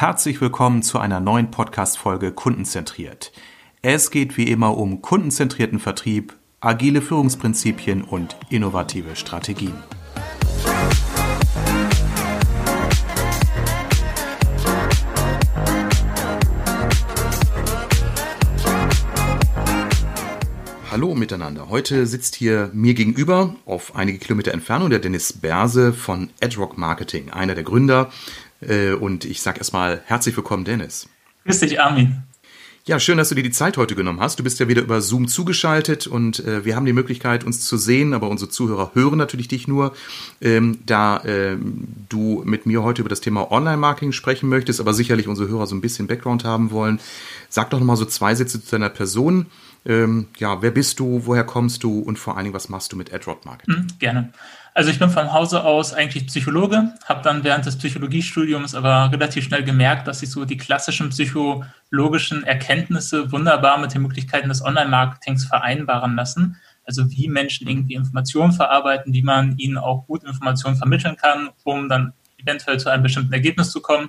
Herzlich willkommen zu einer neuen Podcast-Folge Kundenzentriert. Es geht wie immer um kundenzentrierten Vertrieb, agile Führungsprinzipien und innovative Strategien. Hallo miteinander. Heute sitzt hier mir gegenüber auf einige Kilometer Entfernung der Dennis Berse von AdRock Marketing, einer der Gründer. Äh, und ich sage erstmal herzlich willkommen, Dennis. Grüß dich, Armin. Ja, schön, dass du dir die Zeit heute genommen hast. Du bist ja wieder über Zoom zugeschaltet und äh, wir haben die Möglichkeit, uns zu sehen, aber unsere Zuhörer hören natürlich dich nur, ähm, da äh, du mit mir heute über das Thema Online-Marketing sprechen möchtest, aber sicherlich unsere Hörer so ein bisschen Background haben wollen. Sag doch nochmal so zwei Sätze zu deiner Person. Ähm, ja, wer bist du, woher kommst du und vor allen Dingen, was machst du mit AdRod Marketing? Mhm, gerne. Also ich bin von Hause aus eigentlich Psychologe, habe dann während des Psychologiestudiums aber relativ schnell gemerkt, dass sich so die klassischen psychologischen Erkenntnisse wunderbar mit den Möglichkeiten des Online-Marketings vereinbaren lassen. Also wie Menschen irgendwie Informationen verarbeiten, wie man ihnen auch gut Informationen vermitteln kann, um dann eventuell zu einem bestimmten Ergebnis zu kommen.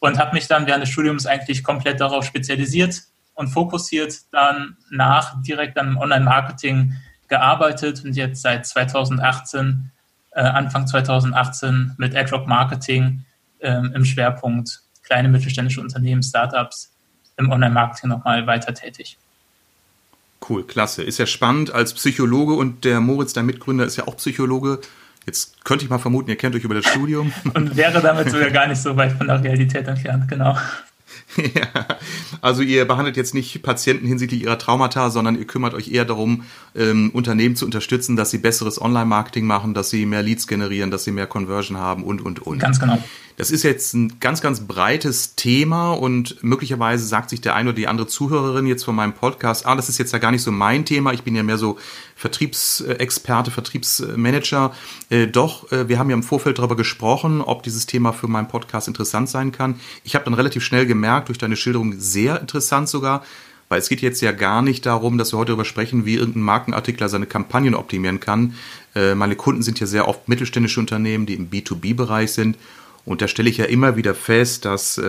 Und habe mich dann während des Studiums eigentlich komplett darauf spezialisiert, und fokussiert dann nach direkt am Online-Marketing gearbeitet und jetzt seit 2018, äh, Anfang 2018 mit AdRock Marketing äh, im Schwerpunkt kleine mittelständische Unternehmen, Startups im Online-Marketing nochmal weiter tätig. Cool, klasse. Ist ja spannend als Psychologe und der Moritz, der Mitgründer, ist ja auch Psychologe. Jetzt könnte ich mal vermuten, ihr kennt euch über das Studium. und wäre damit sogar gar nicht so weit von der Realität entfernt, genau. ja, also ihr behandelt jetzt nicht Patienten hinsichtlich ihrer Traumata, sondern ihr kümmert euch eher darum, ähm, Unternehmen zu unterstützen, dass sie besseres Online-Marketing machen, dass sie mehr Leads generieren, dass sie mehr Conversion haben und, und, und. Ganz genau. Das ist jetzt ein ganz, ganz breites Thema und möglicherweise sagt sich der eine oder die andere Zuhörerin jetzt von meinem Podcast, ah, das ist jetzt ja gar nicht so mein Thema, ich bin ja mehr so Vertriebsexperte, Vertriebsmanager. Äh, doch, äh, wir haben ja im Vorfeld darüber gesprochen, ob dieses Thema für meinen Podcast interessant sein kann. Ich habe dann relativ schnell gemerkt, durch deine Schilderung sehr interessant sogar, weil es geht jetzt ja gar nicht darum, dass wir heute darüber sprechen, wie irgendein Markenartikler seine Kampagnen optimieren kann. Äh, meine Kunden sind ja sehr oft mittelständische Unternehmen, die im B2B-Bereich sind und da stelle ich ja immer wieder fest, dass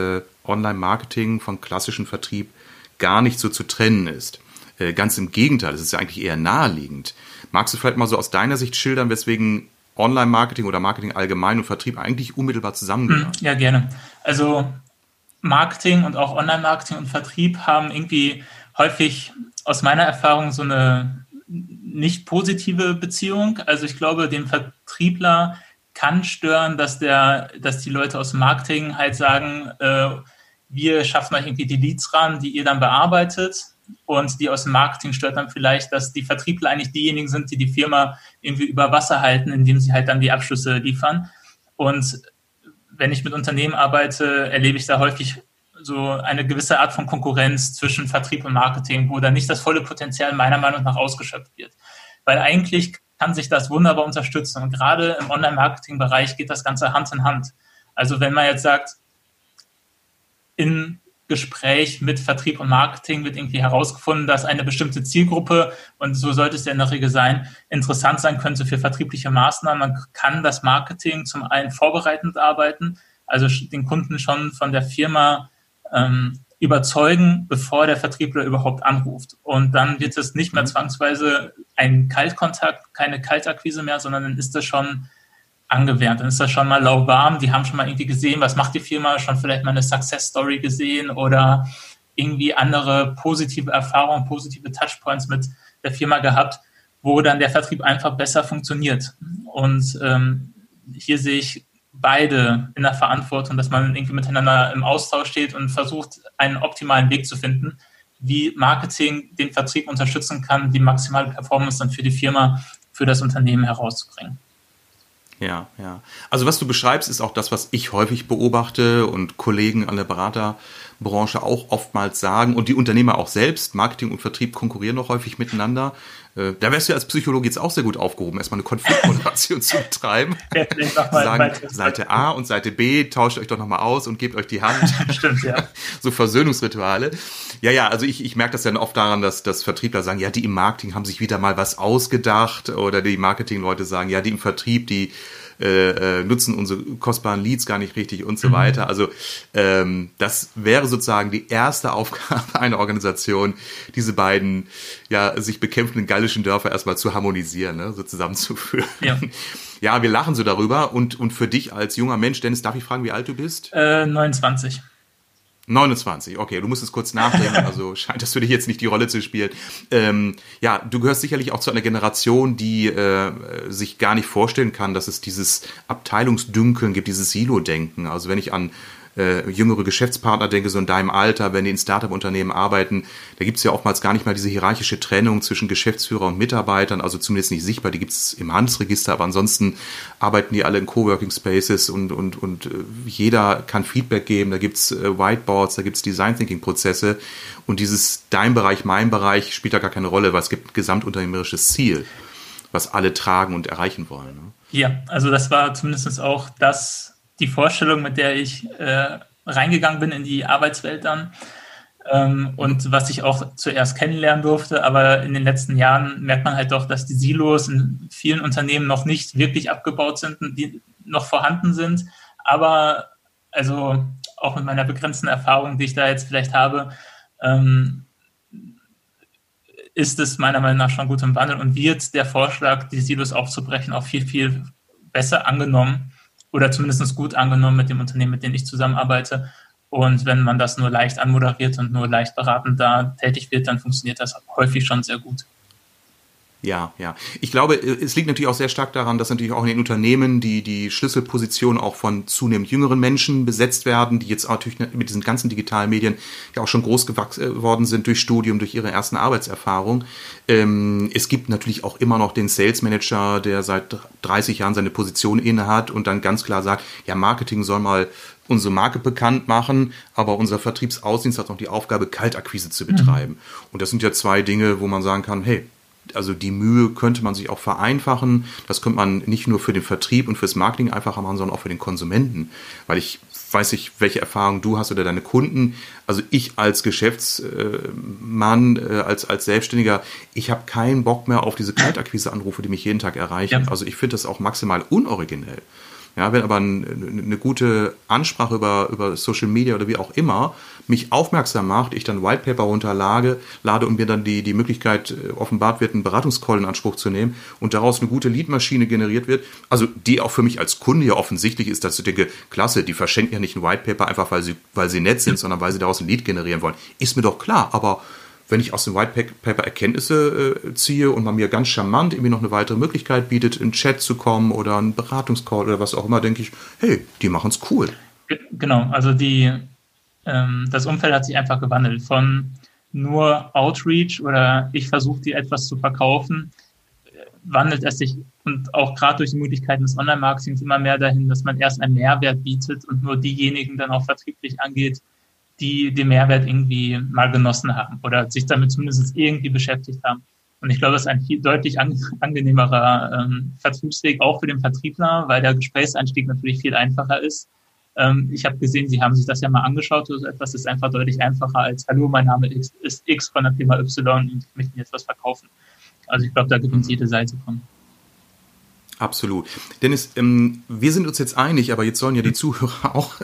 Online-Marketing von klassischem Vertrieb gar nicht so zu trennen ist. Äh, ganz im Gegenteil, es ist ja eigentlich eher naheliegend. Magst du vielleicht mal so aus deiner Sicht schildern, weswegen Online-Marketing oder Marketing allgemein und Vertrieb eigentlich unmittelbar zusammengehören? Hm, ja, gerne. Also Marketing und auch Online-Marketing und Vertrieb haben irgendwie häufig aus meiner Erfahrung so eine nicht positive Beziehung. Also ich glaube, dem Vertriebler kann stören, dass der, dass die Leute aus Marketing halt sagen, äh, wir schaffen euch irgendwie die Leads ran, die ihr dann bearbeitet. Und die aus dem Marketing stört dann vielleicht, dass die Vertriebler eigentlich diejenigen sind, die die Firma irgendwie über Wasser halten, indem sie halt dann die Abschlüsse liefern. Und wenn ich mit Unternehmen arbeite, erlebe ich da häufig so eine gewisse Art von Konkurrenz zwischen Vertrieb und Marketing, wo dann nicht das volle Potenzial meiner Meinung nach ausgeschöpft wird. Weil eigentlich kann sich das wunderbar unterstützen. Und gerade im Online-Marketing-Bereich geht das Ganze Hand in Hand. Also wenn man jetzt sagt, in Gespräch mit Vertrieb und Marketing wird irgendwie herausgefunden, dass eine bestimmte Zielgruppe, und so sollte es ja in der Regel sein, interessant sein könnte für vertriebliche Maßnahmen. Man kann das Marketing zum einen vorbereitend arbeiten, also den Kunden schon von der Firma ähm, überzeugen, bevor der Vertriebler überhaupt anruft. Und dann wird es nicht mehr mhm. zwangsweise ein Kaltkontakt, keine Kaltakquise mehr, sondern dann ist das schon angewärmt. Dann ist das schon mal lauwarm. Die haben schon mal irgendwie gesehen, was macht die Firma, schon vielleicht mal eine Success Story gesehen oder irgendwie andere positive Erfahrungen, positive Touchpoints mit der Firma gehabt, wo dann der Vertrieb einfach besser funktioniert. Und ähm, hier sehe ich beide in der Verantwortung, dass man irgendwie miteinander im Austausch steht und versucht, einen optimalen Weg zu finden, wie Marketing den Vertrieb unterstützen kann, die maximale Performance dann für die Firma, für das Unternehmen herauszubringen. Ja, ja. Also was du beschreibst, ist auch das, was ich häufig beobachte und Kollegen an der Beraterbranche auch oftmals sagen und die Unternehmer auch selbst. Marketing und Vertrieb konkurrieren noch häufig miteinander. Äh, da wärst du ja als Psychologe jetzt auch sehr gut aufgehoben, erstmal eine Konfliktmoderation zu betreiben. Sagen, Seite A und Seite B, tauscht euch doch nochmal aus und gebt euch die Hand. Stimmt, ja. so Versöhnungsrituale. Ja, ja, also ich, ich merke das dann oft daran, dass, dass Vertriebler sagen, ja, die im Marketing haben sich wieder mal was ausgedacht oder die Marketingleute sagen, ja, die im Vertrieb, die äh, äh, nutzen unsere kostbaren Leads gar nicht richtig und so mhm. weiter. Also ähm, das wäre sozusagen die erste Aufgabe einer Organisation, diese beiden ja sich bekämpfenden gallischen Dörfer erstmal zu harmonisieren, ne, so zusammenzuführen. Ja. ja, wir lachen so darüber und, und für dich als junger Mensch, Dennis, darf ich fragen, wie alt du bist? Äh, 29. 29, okay, du musst es kurz nachdenken, also scheint das für dich jetzt nicht die Rolle zu spielen. Ähm, ja, du gehörst sicherlich auch zu einer Generation, die äh, sich gar nicht vorstellen kann, dass es dieses Abteilungsdünkeln gibt, dieses Silo-Denken. Also wenn ich an äh, jüngere Geschäftspartner denke, so in deinem Alter, wenn die in Startup-Unternehmen arbeiten, da gibt es ja oftmals gar nicht mal diese hierarchische Trennung zwischen Geschäftsführer und Mitarbeitern, also zumindest nicht sichtbar, die gibt es im Handelsregister, aber ansonsten arbeiten die alle in Coworking Spaces und, und, und äh, jeder kann Feedback geben, da gibt es äh, Whiteboards, da gibt es Design Thinking-Prozesse und dieses dein Bereich, mein Bereich spielt da gar keine Rolle, weil es gibt ein gesamtunternehmerisches Ziel, was alle tragen und erreichen wollen. Ne? Ja, also das war zumindest auch das, die Vorstellung, mit der ich äh, reingegangen bin in die Arbeitswelt dann ähm, und was ich auch zuerst kennenlernen durfte. Aber in den letzten Jahren merkt man halt doch, dass die Silos in vielen Unternehmen noch nicht wirklich abgebaut sind, die noch vorhanden sind. Aber also auch mit meiner begrenzten Erfahrung, die ich da jetzt vielleicht habe, ähm, ist es meiner Meinung nach schon gut im Wandel und wird der Vorschlag, die Silos aufzubrechen, auch viel, viel besser angenommen oder zumindest gut angenommen mit dem Unternehmen, mit dem ich zusammenarbeite. Und wenn man das nur leicht anmoderiert und nur leicht beratend da tätig wird, dann funktioniert das häufig schon sehr gut. Ja, ja. Ich glaube, es liegt natürlich auch sehr stark daran, dass natürlich auch in den Unternehmen die, die Schlüsselpositionen auch von zunehmend jüngeren Menschen besetzt werden, die jetzt natürlich mit diesen ganzen digitalen Medien ja auch schon groß geworden sind durch Studium, durch ihre ersten Arbeitserfahrung. Ähm, es gibt natürlich auch immer noch den Sales Manager, der seit 30 Jahren seine Position inne hat und dann ganz klar sagt, ja, Marketing soll mal unsere Marke bekannt machen, aber unser Vertriebsaußendienst hat noch die Aufgabe, Kaltakquise zu betreiben. Mhm. Und das sind ja zwei Dinge, wo man sagen kann, hey, also die Mühe könnte man sich auch vereinfachen. Das könnte man nicht nur für den Vertrieb und fürs Marketing einfacher machen, sondern auch für den Konsumenten. Weil ich weiß nicht, welche Erfahrungen du hast oder deine Kunden. Also ich als Geschäftsmann, äh, als, als Selbstständiger, ich habe keinen Bock mehr auf diese Kaltakquise-Anrufe, die mich jeden Tag erreichen. Ja. Also ich finde das auch maximal unoriginell. Ja, wenn aber ein, eine gute Ansprache über, über Social Media oder wie auch immer mich aufmerksam macht, ich dann White Paper runterlade lade und mir dann die, die Möglichkeit äh, offenbart wird, einen Beratungscall in Anspruch zu nehmen und daraus eine gute Leadmaschine generiert wird, also die auch für mich als Kunde ja offensichtlich ist, dass ich denke, klasse, die verschenken ja nicht ein White Paper einfach, weil sie, weil sie nett sind, sondern weil sie daraus ein Lead generieren wollen. Ist mir doch klar, aber wenn ich aus dem White Paper Erkenntnisse äh, ziehe und man mir ganz charmant irgendwie noch eine weitere Möglichkeit bietet, in Chat zu kommen oder einen Beratungscall oder was auch immer, denke ich, hey, die machen es cool. Genau, also die, ähm, das Umfeld hat sich einfach gewandelt von nur Outreach oder ich versuche dir etwas zu verkaufen, wandelt es sich und auch gerade durch die Möglichkeiten des Online-Marketings immer mehr dahin, dass man erst einen Mehrwert bietet und nur diejenigen dann auch vertrieblich angeht, die den Mehrwert irgendwie mal genossen haben oder sich damit zumindest irgendwie beschäftigt haben. Und ich glaube, das ist ein viel deutlich an, angenehmerer ähm, Vertriebsweg auch für den Vertriebler, weil der Gesprächseinstieg natürlich viel einfacher ist. Ähm, ich habe gesehen, Sie haben sich das ja mal angeschaut oder so etwas. ist einfach deutlich einfacher als Hallo, mein Name ist, X von der Firma Y und ich möchte jetzt was verkaufen. Also ich glaube, da gibt uns mhm. jede Seite von. Absolut. Dennis, ähm, wir sind uns jetzt einig, aber jetzt sollen ja die Zuhörer auch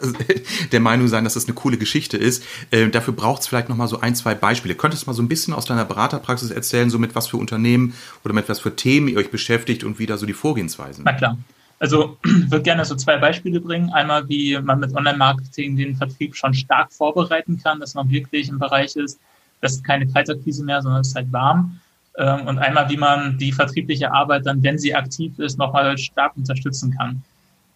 der Meinung sein, dass das eine coole Geschichte ist. Äh, dafür braucht es vielleicht noch mal so ein, zwei Beispiele. Könntest du mal so ein bisschen aus deiner Beraterpraxis erzählen, so mit was für Unternehmen oder mit was für Themen ihr euch beschäftigt und wie da so die Vorgehensweisen Na klar. Also ich würde gerne so zwei Beispiele bringen. Einmal, wie man mit Online-Marketing den Vertrieb schon stark vorbereiten kann, dass man wirklich im Bereich ist, das ist keine Kaltakquise mehr, sondern es ist halt warm ähm, und einmal, wie man die vertriebliche Arbeit dann, wenn sie aktiv ist, nochmal stark unterstützen kann.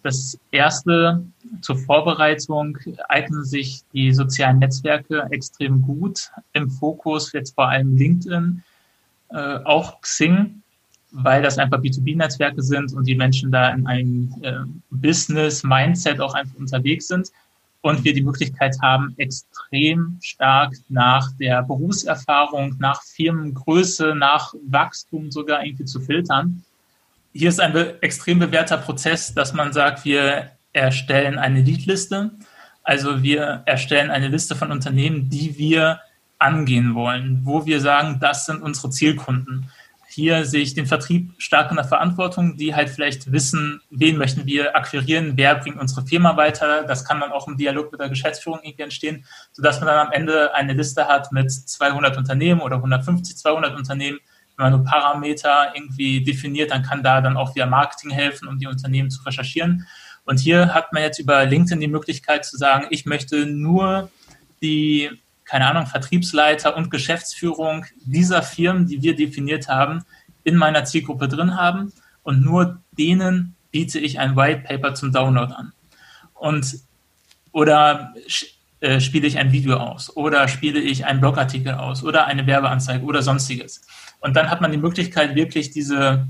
Das erste zur Vorbereitung eignen sich die sozialen Netzwerke extrem gut. Im Fokus jetzt vor allem LinkedIn, äh, auch Xing, weil das einfach B2B-Netzwerke sind und die Menschen da in einem äh, Business-Mindset auch einfach unterwegs sind und wir die Möglichkeit haben, extrem stark nach der Berufserfahrung, nach Firmengröße, nach Wachstum sogar irgendwie zu filtern. Hier ist ein extrem bewährter Prozess, dass man sagt, wir erstellen eine Leadliste. Also wir erstellen eine Liste von Unternehmen, die wir angehen wollen, wo wir sagen, das sind unsere Zielkunden. Hier sehe ich den Vertrieb stark in der Verantwortung, die halt vielleicht wissen, wen möchten wir akquirieren, wer bringt unsere Firma weiter. Das kann dann auch im Dialog mit der Geschäftsführung irgendwie entstehen, sodass man dann am Ende eine Liste hat mit 200 Unternehmen oder 150, 200 Unternehmen. Wenn man nur Parameter irgendwie definiert, dann kann da dann auch via Marketing helfen, um die Unternehmen zu recherchieren. Und hier hat man jetzt über LinkedIn die Möglichkeit zu sagen, ich möchte nur die keine Ahnung, Vertriebsleiter und Geschäftsführung dieser Firmen, die wir definiert haben, in meiner Zielgruppe drin haben und nur denen biete ich ein White Paper zum Download an. Und oder äh, spiele ich ein Video aus oder spiele ich einen Blogartikel aus oder eine Werbeanzeige oder sonstiges. Und dann hat man die Möglichkeit, wirklich diese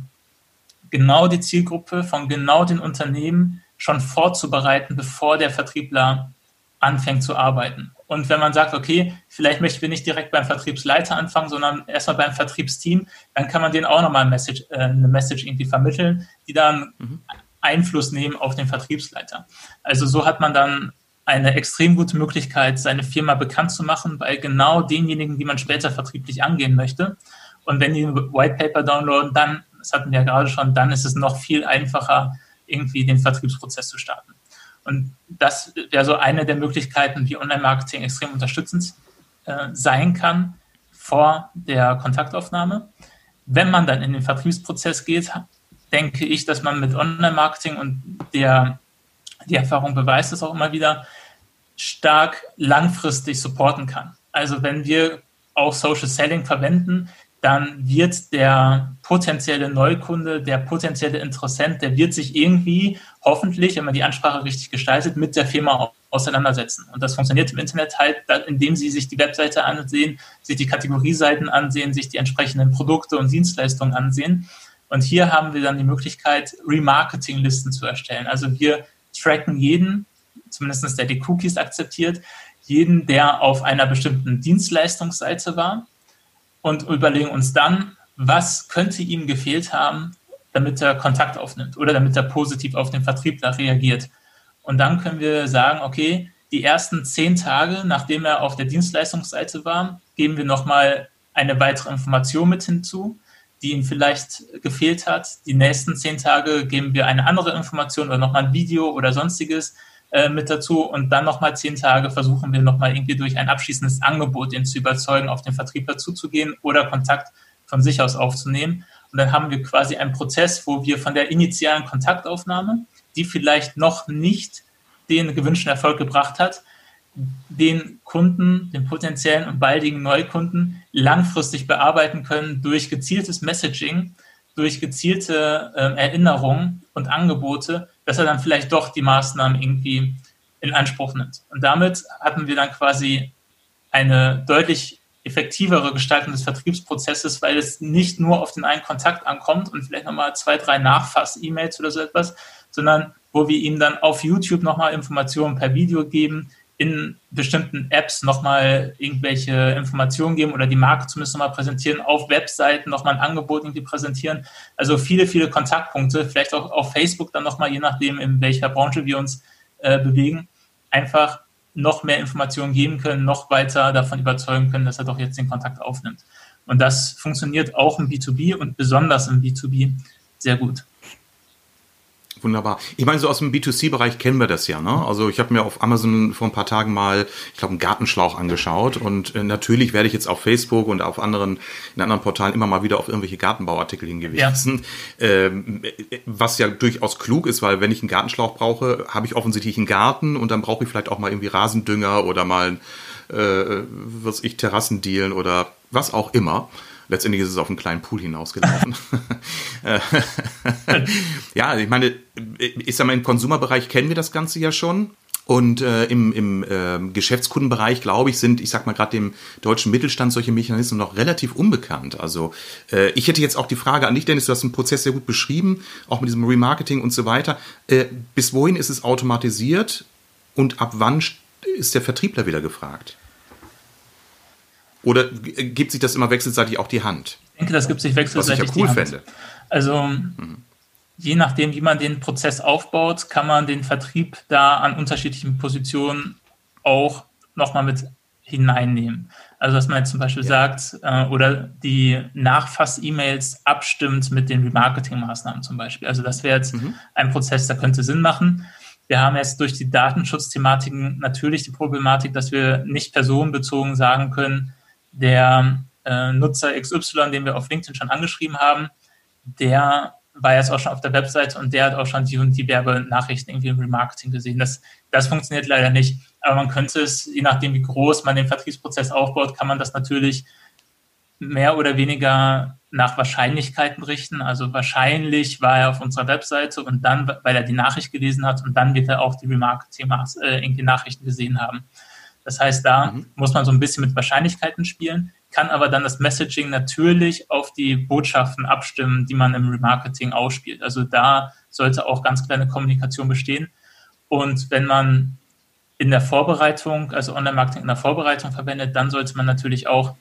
genau die Zielgruppe von genau den Unternehmen schon vorzubereiten, bevor der Vertriebler anfängt zu arbeiten. Und wenn man sagt, okay, vielleicht möchten wir nicht direkt beim Vertriebsleiter anfangen, sondern erstmal beim Vertriebsteam, dann kann man denen auch nochmal eine Message, äh, eine Message irgendwie vermitteln, die dann mhm. Einfluss nehmen auf den Vertriebsleiter. Also so hat man dann eine extrem gute Möglichkeit, seine Firma bekannt zu machen bei genau denjenigen, die man später vertrieblich angehen möchte. Und wenn die ein White Paper downloaden, dann, das hatten wir ja gerade schon, dann ist es noch viel einfacher, irgendwie den Vertriebsprozess zu starten. Und das wäre so eine der Möglichkeiten, wie Online-Marketing extrem unterstützend äh, sein kann vor der Kontaktaufnahme. Wenn man dann in den Vertriebsprozess geht, denke ich, dass man mit Online-Marketing und der, die Erfahrung beweist es auch immer wieder, stark langfristig supporten kann. Also wenn wir auch Social Selling verwenden, dann wird der potenzielle Neukunde, der potenzielle Interessent, der wird sich irgendwie hoffentlich, wenn man die Ansprache richtig gestaltet, mit der Firma auseinandersetzen. Und das funktioniert im Internet halt, indem sie sich die Webseite ansehen, sich die Kategorieseiten ansehen, sich die entsprechenden Produkte und Dienstleistungen ansehen. Und hier haben wir dann die Möglichkeit, Remarketing-Listen zu erstellen. Also wir tracken jeden, zumindest der die Cookies akzeptiert, jeden, der auf einer bestimmten Dienstleistungsseite war und überlegen uns dann, was könnte ihm gefehlt haben, damit er Kontakt aufnimmt oder damit er positiv auf den Vertriebler reagiert. Und dann können wir sagen, okay, die ersten zehn Tage, nachdem er auf der Dienstleistungsseite war, geben wir nochmal eine weitere Information mit hinzu, die ihm vielleicht gefehlt hat. Die nächsten zehn Tage geben wir eine andere Information oder nochmal ein Video oder sonstiges, äh, mit dazu und dann nochmal zehn Tage versuchen wir nochmal irgendwie durch ein abschließendes Angebot, ihn zu überzeugen, auf den Vertriebler zuzugehen oder Kontakt von sich aus aufzunehmen. Und dann haben wir quasi einen Prozess, wo wir von der initialen Kontaktaufnahme, die vielleicht noch nicht den gewünschten Erfolg gebracht hat, den Kunden, den potenziellen und baldigen Neukunden langfristig bearbeiten können durch gezieltes Messaging, durch gezielte äh, Erinnerungen und Angebote, dass er dann vielleicht doch die Maßnahmen irgendwie in Anspruch nimmt. Und damit hatten wir dann quasi eine deutlich effektivere Gestaltung des Vertriebsprozesses, weil es nicht nur auf den einen Kontakt ankommt und vielleicht nochmal zwei, drei Nachfass-E-Mails oder so etwas, sondern wo wir ihm dann auf YouTube nochmal Informationen per Video geben, in bestimmten Apps nochmal irgendwelche Informationen geben oder die Marke zumindest nochmal präsentieren, auf Webseiten nochmal ein Angebot irgendwie präsentieren. Also viele, viele Kontaktpunkte, vielleicht auch auf Facebook dann nochmal, je nachdem, in welcher Branche wir uns äh, bewegen, einfach noch mehr Informationen geben können, noch weiter davon überzeugen können, dass er doch jetzt den Kontakt aufnimmt. Und das funktioniert auch im B2B und besonders im B2B sehr gut. Wunderbar. Ich meine, so aus dem B2C-Bereich kennen wir das ja. Ne? Also ich habe mir auf Amazon vor ein paar Tagen mal, ich glaube, einen Gartenschlauch angeschaut und äh, natürlich werde ich jetzt auf Facebook und auf anderen in anderen Portalen immer mal wieder auf irgendwelche Gartenbauartikel hingewiesen, ja. ähm, was ja durchaus klug ist, weil wenn ich einen Gartenschlauch brauche, habe ich offensichtlich einen Garten und dann brauche ich vielleicht auch mal irgendwie Rasendünger oder mal äh, was ich Terrassendielen oder was auch immer. Letztendlich ist es auf einen kleinen Pool hinausgelaufen. ja, ich meine, ich sag mal, im Konsumerbereich kennen wir das Ganze ja schon. Und äh, im, im äh, Geschäftskundenbereich, glaube ich, sind, ich sag mal, gerade dem deutschen Mittelstand solche Mechanismen noch relativ unbekannt. Also äh, ich hätte jetzt auch die Frage an dich, Dennis, du hast den Prozess sehr gut beschrieben, auch mit diesem Remarketing und so weiter. Äh, bis wohin ist es automatisiert und ab wann ist der Vertriebler wieder gefragt? Oder gibt sich das immer wechselseitig auch die Hand? Ich denke, das gibt sich wechselseitig Was ich ja cool fände. Also mhm. je nachdem, wie man den Prozess aufbaut, kann man den Vertrieb da an unterschiedlichen Positionen auch nochmal mit hineinnehmen. Also dass man jetzt zum Beispiel ja. sagt äh, oder die Nachfass-E-Mails abstimmt mit den Remarketing-Maßnahmen zum Beispiel. Also das wäre jetzt mhm. ein Prozess, der könnte Sinn machen. Wir haben jetzt durch die Datenschutzthematiken natürlich die Problematik, dass wir nicht personenbezogen sagen können, der äh, Nutzer XY, den wir auf LinkedIn schon angeschrieben haben, der war jetzt auch schon auf der Website und der hat auch schon die und die Werbenachrichten irgendwie im Remarketing gesehen. Das, das funktioniert leider nicht. Aber man könnte es, je nachdem, wie groß man den Vertriebsprozess aufbaut, kann man das natürlich mehr oder weniger nach Wahrscheinlichkeiten richten. Also wahrscheinlich war er auf unserer Webseite und dann, weil er die Nachricht gelesen hat und dann wird er auch die Remarketing-Nachrichten äh, gesehen haben. Das heißt, da mhm. muss man so ein bisschen mit Wahrscheinlichkeiten spielen, kann aber dann das Messaging natürlich auf die Botschaften abstimmen, die man im Remarketing ausspielt. Also da sollte auch ganz kleine Kommunikation bestehen. Und wenn man in der Vorbereitung, also Online-Marketing in der Vorbereitung verwendet, dann sollte man natürlich auch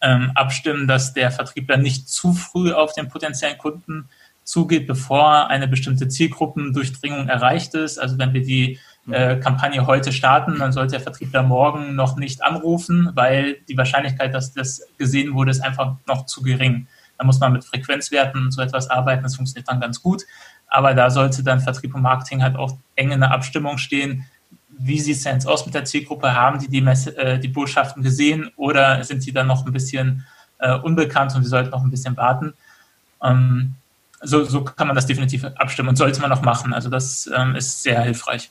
ähm, abstimmen, dass der Vertriebler nicht zu früh auf den potenziellen Kunden zugeht, bevor eine bestimmte Zielgruppendurchdringung erreicht ist. Also wenn wir die äh, Kampagne heute starten, dann sollte der Vertriebler morgen noch nicht anrufen, weil die Wahrscheinlichkeit, dass das gesehen wurde, ist einfach noch zu gering. Da muss man mit Frequenzwerten und so etwas arbeiten, das funktioniert dann ganz gut. Aber da sollte dann Vertrieb und Marketing halt auch eng in der Abstimmung stehen, wie sieht es denn jetzt aus mit der Zielgruppe? Haben die die, Messe, äh, die Botschaften gesehen oder sind die dann noch ein bisschen äh, unbekannt und wir sollten noch ein bisschen warten? Ähm, so, so kann man das definitiv abstimmen und sollte man noch machen. Also das ähm, ist sehr hilfreich.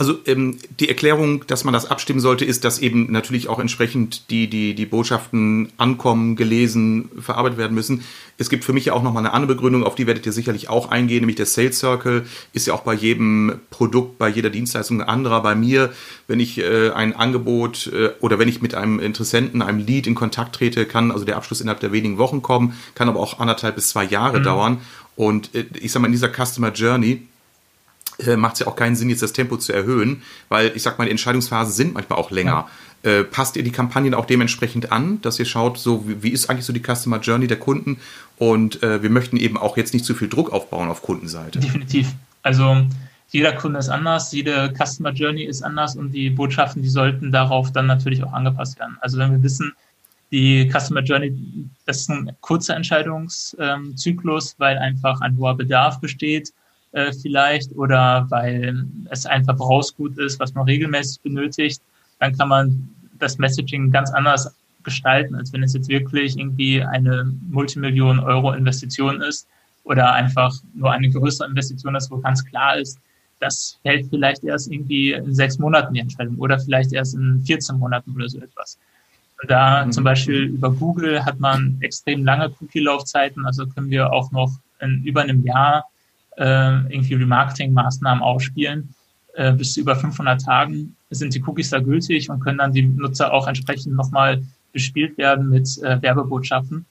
Also ähm, die Erklärung, dass man das abstimmen sollte, ist, dass eben natürlich auch entsprechend die, die, die Botschaften ankommen, gelesen, verarbeitet werden müssen. Es gibt für mich ja auch nochmal eine andere Begründung, auf die werdet ihr sicherlich auch eingehen, nämlich der Sales Circle ist ja auch bei jedem Produkt, bei jeder Dienstleistung ein anderer. Bei mir, wenn ich äh, ein Angebot äh, oder wenn ich mit einem Interessenten, einem Lead in Kontakt trete, kann also der Abschluss innerhalb der wenigen Wochen kommen, kann aber auch anderthalb bis zwei Jahre mhm. dauern. Und äh, ich sag mal, in dieser Customer Journey äh, macht es ja auch keinen Sinn, jetzt das Tempo zu erhöhen, weil ich sag mal, die Entscheidungsphasen sind manchmal auch länger. Ja. Äh, passt ihr die Kampagnen auch dementsprechend an, dass ihr schaut, so wie, wie ist eigentlich so die Customer Journey der Kunden und äh, wir möchten eben auch jetzt nicht zu viel Druck aufbauen auf Kundenseite. Definitiv. Also jeder Kunde ist anders, jede Customer Journey ist anders und die Botschaften, die sollten darauf dann natürlich auch angepasst werden. Also wenn wir wissen, die Customer Journey, das ist ein kurzer Entscheidungszyklus, weil einfach ein hoher Bedarf besteht äh, vielleicht oder weil es ein Verbrauchsgut ist, was man regelmäßig benötigt, dann kann man das Messaging ganz anders gestalten, als wenn es jetzt wirklich irgendwie eine Multimillion Euro Investition ist oder einfach nur eine größere Investition ist, wo ganz klar ist, das fällt vielleicht erst irgendwie in sechs Monaten die Entscheidung oder vielleicht erst in 14 Monaten oder so etwas. Und da mhm. zum Beispiel über Google hat man extrem lange Cookie-Laufzeiten, also können wir auch noch in über einem Jahr äh, irgendwie Remarketing-Maßnahmen ausspielen. Äh, bis zu über 500 Tagen sind die Cookies da gültig und können dann die Nutzer auch entsprechend nochmal bespielt werden mit äh, Werbebotschaften.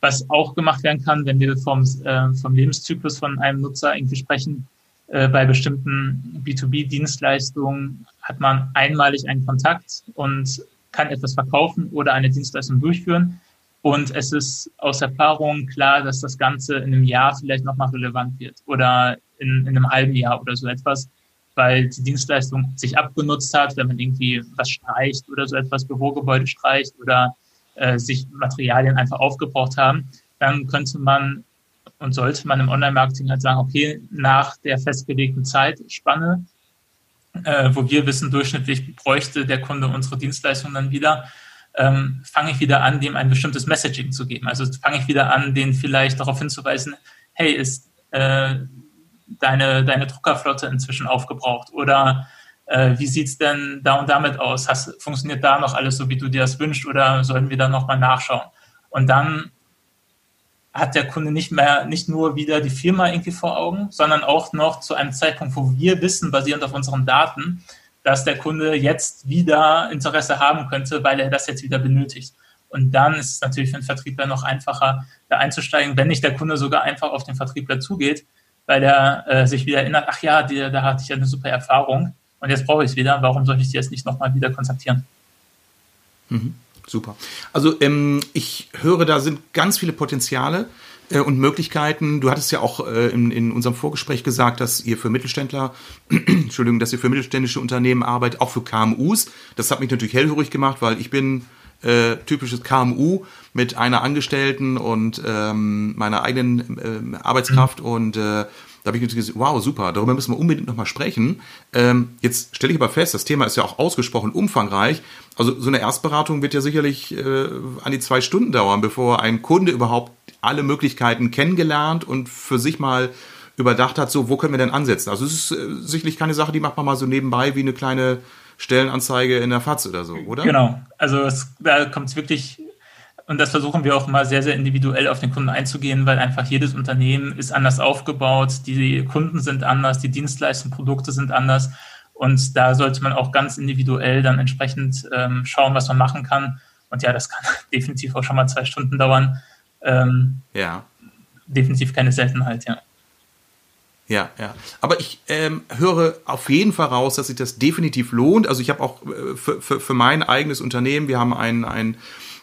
Was auch gemacht werden kann, wenn wir vom, äh, vom Lebenszyklus von einem Nutzer irgendwie sprechen, äh, bei bestimmten B2B-Dienstleistungen hat man einmalig einen Kontakt und kann etwas verkaufen oder eine Dienstleistung durchführen. Und es ist aus Erfahrung klar, dass das Ganze in einem Jahr vielleicht nochmal relevant wird oder in, in einem halben Jahr oder so etwas, weil die Dienstleistung sich abgenutzt hat, wenn man irgendwie was streicht oder so etwas, Bürogebäude streicht oder äh, sich Materialien einfach aufgebraucht haben, dann könnte man und sollte man im Online-Marketing halt sagen, okay, nach der festgelegten Zeitspanne, äh, wo wir wissen, durchschnittlich bräuchte der Kunde unsere Dienstleistung dann wieder, ähm, fange ich wieder an, dem ein bestimmtes Messaging zu geben. Also fange ich wieder an, den vielleicht darauf hinzuweisen, hey, ist äh, deine, deine Druckerflotte inzwischen aufgebraucht? Oder äh, wie sieht's denn da und damit aus? Hast, funktioniert da noch alles so, wie du dir das wünschst, oder sollen wir da nochmal nachschauen? Und dann hat der Kunde nicht mehr, nicht nur wieder die Firma irgendwie vor Augen, sondern auch noch zu einem Zeitpunkt, wo wir wissen, basierend auf unseren Daten, dass der Kunde jetzt wieder Interesse haben könnte, weil er das jetzt wieder benötigt. Und dann ist es natürlich für den Vertriebler noch einfacher, da einzusteigen, wenn nicht der Kunde sogar einfach auf den Vertriebler zugeht, weil er äh, sich wieder erinnert, ach ja, die, da hatte ich ja eine super Erfahrung und jetzt brauche ich es wieder, warum soll ich die jetzt nicht nochmal wieder kontaktieren? Mhm, super. Also ähm, ich höre, da sind ganz viele Potenziale äh, und Möglichkeiten. Du hattest ja auch äh, in, in unserem Vorgespräch gesagt, dass ihr für Mittelständler, Entschuldigung, dass ihr für mittelständische Unternehmen arbeitet, auch für KMUs. Das hat mich natürlich hellhörig gemacht, weil ich bin äh, typisches KMU mit einer Angestellten und ähm, meiner eigenen äh, Arbeitskraft mhm. und äh, da habe ich natürlich gesagt, wow, super, darüber müssen wir unbedingt nochmal sprechen. Ähm, jetzt stelle ich aber fest, das Thema ist ja auch ausgesprochen umfangreich. Also so eine Erstberatung wird ja sicherlich äh, an die zwei Stunden dauern, bevor ein Kunde überhaupt alle Möglichkeiten kennengelernt und für sich mal überdacht hat, so, wo können wir denn ansetzen? Also es ist äh, sicherlich keine Sache, die macht man mal so nebenbei wie eine kleine Stellenanzeige in der FAZ oder so, oder? Genau. Also es, da kommt es wirklich und das versuchen wir auch immer sehr, sehr individuell auf den Kunden einzugehen, weil einfach jedes Unternehmen ist anders aufgebaut, die Kunden sind anders, die Dienstleistungen, Produkte sind anders. Und da sollte man auch ganz individuell dann entsprechend ähm, schauen, was man machen kann. Und ja, das kann definitiv auch schon mal zwei Stunden dauern. Ähm, ja. Definitiv keine Seltenheit, ja. Ja, ja. Aber ich ähm, höre auf jeden Fall raus, dass sich das definitiv lohnt. Also ich habe auch äh, für, für, für mein eigenes Unternehmen, wir haben ein, ein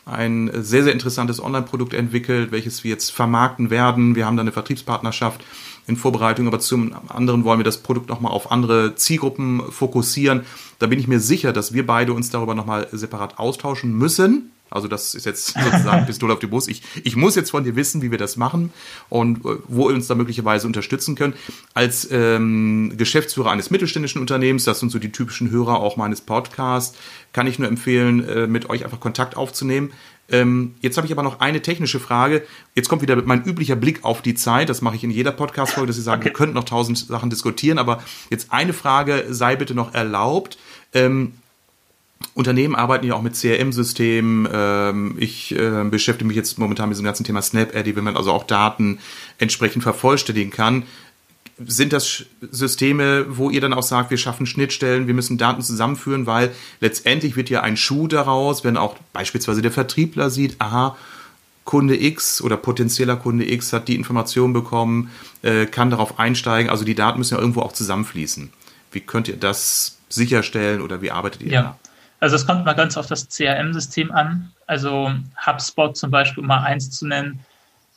ein sehr, sehr interessantes Online-Produkt entwickelt, welches wir jetzt vermarkten werden. Wir haben da eine Vertriebspartnerschaft in Vorbereitung, aber zum anderen wollen wir das Produkt nochmal auf andere Zielgruppen fokussieren. Da bin ich mir sicher, dass wir beide uns darüber nochmal separat austauschen müssen. Also das ist jetzt sozusagen Pistole auf die Brust. Ich, ich muss jetzt von dir wissen, wie wir das machen und äh, wo ihr uns da möglicherweise unterstützen könnt. Als ähm, Geschäftsführer eines mittelständischen Unternehmens, das sind so die typischen Hörer auch meines Podcasts, kann ich nur empfehlen, äh, mit euch einfach Kontakt aufzunehmen. Ähm, jetzt habe ich aber noch eine technische Frage. Jetzt kommt wieder mein üblicher Blick auf die Zeit. Das mache ich in jeder Podcast-Folge, dass Sie sagen, okay. wir könnten noch tausend Sachen diskutieren. Aber jetzt eine Frage sei bitte noch erlaubt. Ähm, Unternehmen arbeiten ja auch mit CRM-Systemen. Ähm, ich äh, beschäftige mich jetzt momentan mit diesem ganzen Thema Snap-Addy, wenn man also auch Daten entsprechend vervollständigen kann. Sind das Systeme, wo ihr dann auch sagt, wir schaffen Schnittstellen, wir müssen Daten zusammenführen, weil letztendlich wird ja ein Schuh daraus, wenn auch beispielsweise der Vertriebler sieht, aha, Kunde X oder potenzieller Kunde X hat die Information bekommen, äh, kann darauf einsteigen. Also die Daten müssen ja irgendwo auch zusammenfließen. Wie könnt ihr das sicherstellen oder wie arbeitet ihr ja. da? Also es kommt mal ganz auf das CRM-System an. Also HubSpot zum Beispiel, um mal eins zu nennen,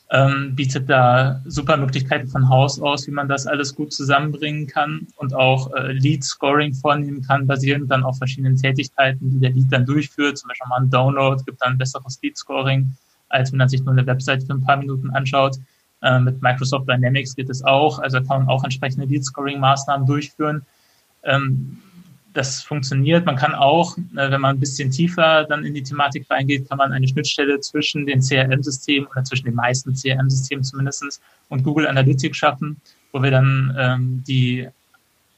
ähm, bietet da super Möglichkeiten von Haus aus, wie man das alles gut zusammenbringen kann und auch äh, Lead-Scoring vornehmen kann, basierend dann auf verschiedenen Tätigkeiten, die der Lead dann durchführt. Zum Beispiel mal ein Download gibt dann besseres Lead-Scoring, als wenn man sich nur eine Website für ein paar Minuten anschaut. Äh, mit Microsoft Dynamics geht es auch. Also kann man auch entsprechende Lead-Scoring-Maßnahmen durchführen. Ähm, das funktioniert. Man kann auch, äh, wenn man ein bisschen tiefer dann in die Thematik reingeht, kann man eine Schnittstelle zwischen den CRM-Systemen oder zwischen den meisten CRM-Systemen zumindest und Google Analytics schaffen, wo wir dann ähm, die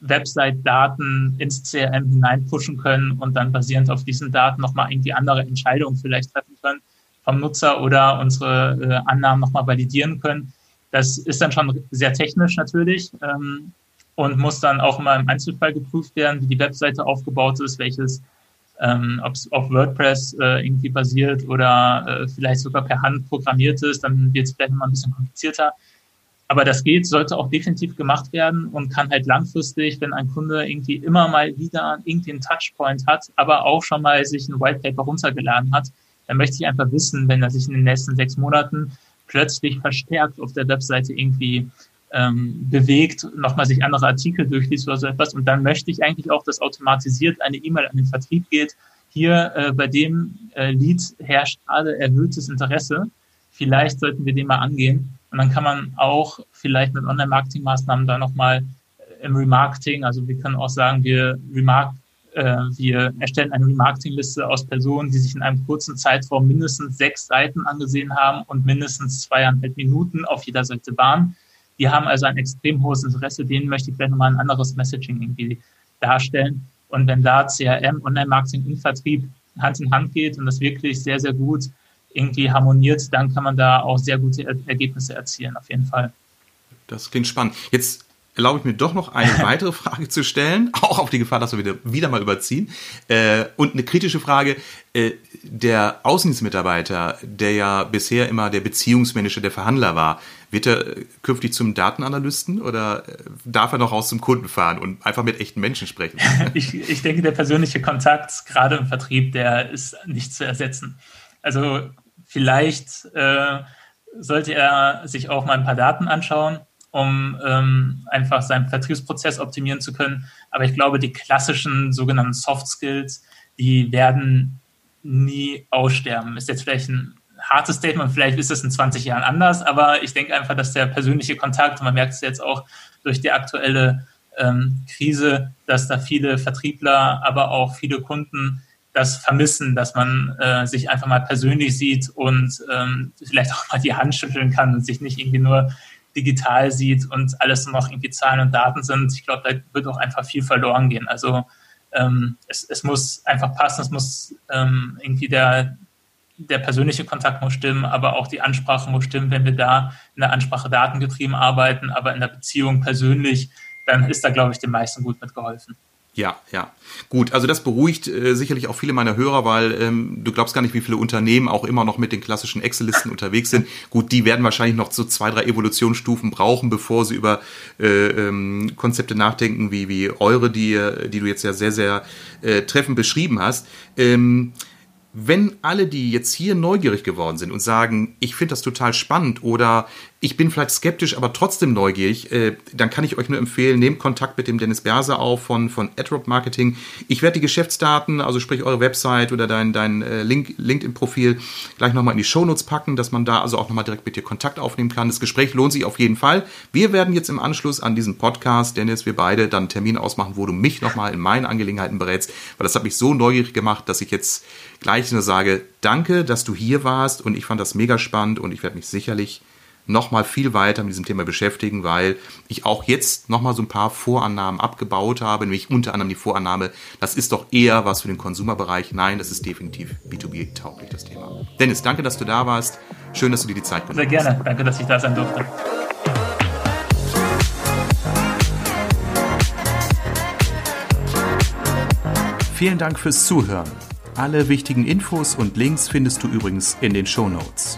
Website-Daten ins CRM hineinpushen können und dann basierend auf diesen Daten nochmal irgendwie andere Entscheidungen vielleicht treffen können vom Nutzer oder unsere äh, Annahmen nochmal validieren können. Das ist dann schon sehr technisch natürlich. Ähm, und muss dann auch immer im Einzelfall geprüft werden, wie die Webseite aufgebaut ist, welches, ähm, ob es auf WordPress äh, irgendwie basiert oder äh, vielleicht sogar per Hand programmiert ist, dann wird es vielleicht mal ein bisschen komplizierter. Aber das geht, sollte auch definitiv gemacht werden und kann halt langfristig, wenn ein Kunde irgendwie immer mal wieder irgendwie einen Touchpoint hat, aber auch schon mal sich ein Whitepaper runtergeladen hat, dann möchte ich einfach wissen, wenn er sich in den nächsten sechs Monaten plötzlich verstärkt auf der Webseite irgendwie ähm, bewegt, nochmal sich andere Artikel durchliest oder so etwas. Und dann möchte ich eigentlich auch, dass automatisiert eine E-Mail an den Vertrieb geht. Hier äh, bei dem äh, Lead herrscht gerade erhöhtes Interesse. Vielleicht sollten wir den mal angehen. Und dann kann man auch vielleicht mit Online-Marketing-Maßnahmen da nochmal äh, im Remarketing, also wir können auch sagen, wir remark äh, wir erstellen eine Remarketing-Liste aus Personen, die sich in einem kurzen Zeitraum mindestens sechs Seiten angesehen haben und mindestens zweieinhalb Minuten auf jeder Seite waren. Die haben also ein extrem hohes Interesse, denen möchte ich vielleicht nochmal ein anderes Messaging irgendwie darstellen. Und wenn da CRM, Online-Marketing und Vertrieb Hand in Hand geht und das wirklich sehr, sehr gut irgendwie harmoniert, dann kann man da auch sehr gute Ergebnisse erzielen, auf jeden Fall. Das klingt spannend. Jetzt erlaube ich mir doch noch eine weitere Frage zu stellen, auch auf die Gefahr, dass wir wieder, wieder mal überziehen. Äh, und eine kritische Frage. Äh, der Außendienstmitarbeiter, der ja bisher immer der Beziehungsmanager, der Verhandler war, wird er künftig zum Datenanalysten oder darf er noch raus zum Kunden fahren und einfach mit echten Menschen sprechen? ich, ich denke, der persönliche Kontakt, gerade im Vertrieb, der ist nicht zu ersetzen. Also vielleicht äh, sollte er sich auch mal ein paar Daten anschauen, um ähm, einfach seinen Vertriebsprozess optimieren zu können. Aber ich glaube, die klassischen sogenannten Soft Skills, die werden nie aussterben. Ist jetzt vielleicht ein hartes Statement, vielleicht ist es in 20 Jahren anders, aber ich denke einfach, dass der persönliche Kontakt, und man merkt es jetzt auch durch die aktuelle ähm, Krise, dass da viele Vertriebler, aber auch viele Kunden das vermissen, dass man äh, sich einfach mal persönlich sieht und ähm, vielleicht auch mal die Hand schütteln kann und sich nicht irgendwie nur digital sieht und alles nur noch irgendwie Zahlen und Daten sind. Ich glaube, da wird auch einfach viel verloren gehen. Also ähm, es, es muss einfach passen, es muss ähm, irgendwie der, der persönliche Kontakt muss stimmen, aber auch die Ansprache muss stimmen. Wenn wir da in der Ansprache datengetrieben arbeiten, aber in der Beziehung persönlich, dann ist da, glaube ich, den meisten gut mitgeholfen. Ja, ja. Gut, also das beruhigt äh, sicherlich auch viele meiner Hörer, weil ähm, du glaubst gar nicht, wie viele Unternehmen auch immer noch mit den klassischen Excel-Listen unterwegs sind. Gut, die werden wahrscheinlich noch so zwei, drei Evolutionsstufen brauchen, bevor sie über äh, ähm, Konzepte nachdenken, wie, wie eure, die, die du jetzt ja sehr, sehr äh, treffend beschrieben hast. Ähm, wenn alle, die jetzt hier neugierig geworden sind und sagen, ich finde das total spannend oder ich bin vielleicht skeptisch, aber trotzdem neugierig, äh, dann kann ich euch nur empfehlen, nehmt Kontakt mit dem Dennis Berse auf von, von AdRock Marketing. Ich werde die Geschäftsdaten, also sprich eure Website oder dein, dein äh, Link, LinkedIn-Profil gleich nochmal in die Shownotes packen, dass man da also auch nochmal direkt mit dir Kontakt aufnehmen kann. Das Gespräch lohnt sich auf jeden Fall. Wir werden jetzt im Anschluss an diesen Podcast, Dennis, wir beide dann einen Termin ausmachen, wo du mich nochmal in meinen Angelegenheiten berätst, weil das hat mich so neugierig gemacht, dass ich jetzt gleich nur sage, danke, dass du hier warst und ich fand das mega spannend und ich werde mich sicherlich nochmal viel weiter mit diesem Thema beschäftigen, weil ich auch jetzt nochmal so ein paar Vorannahmen abgebaut habe, nämlich unter anderem die Vorannahme, das ist doch eher was für den Konsumerbereich. Nein, das ist definitiv B2B-tauglich, das Thema. Dennis, danke, dass du da warst. Schön, dass du dir die Zeit genommen hast. Sehr gerne. Danke, dass ich da sein durfte. Vielen Dank fürs Zuhören. Alle wichtigen Infos und Links findest du übrigens in den Show Notes.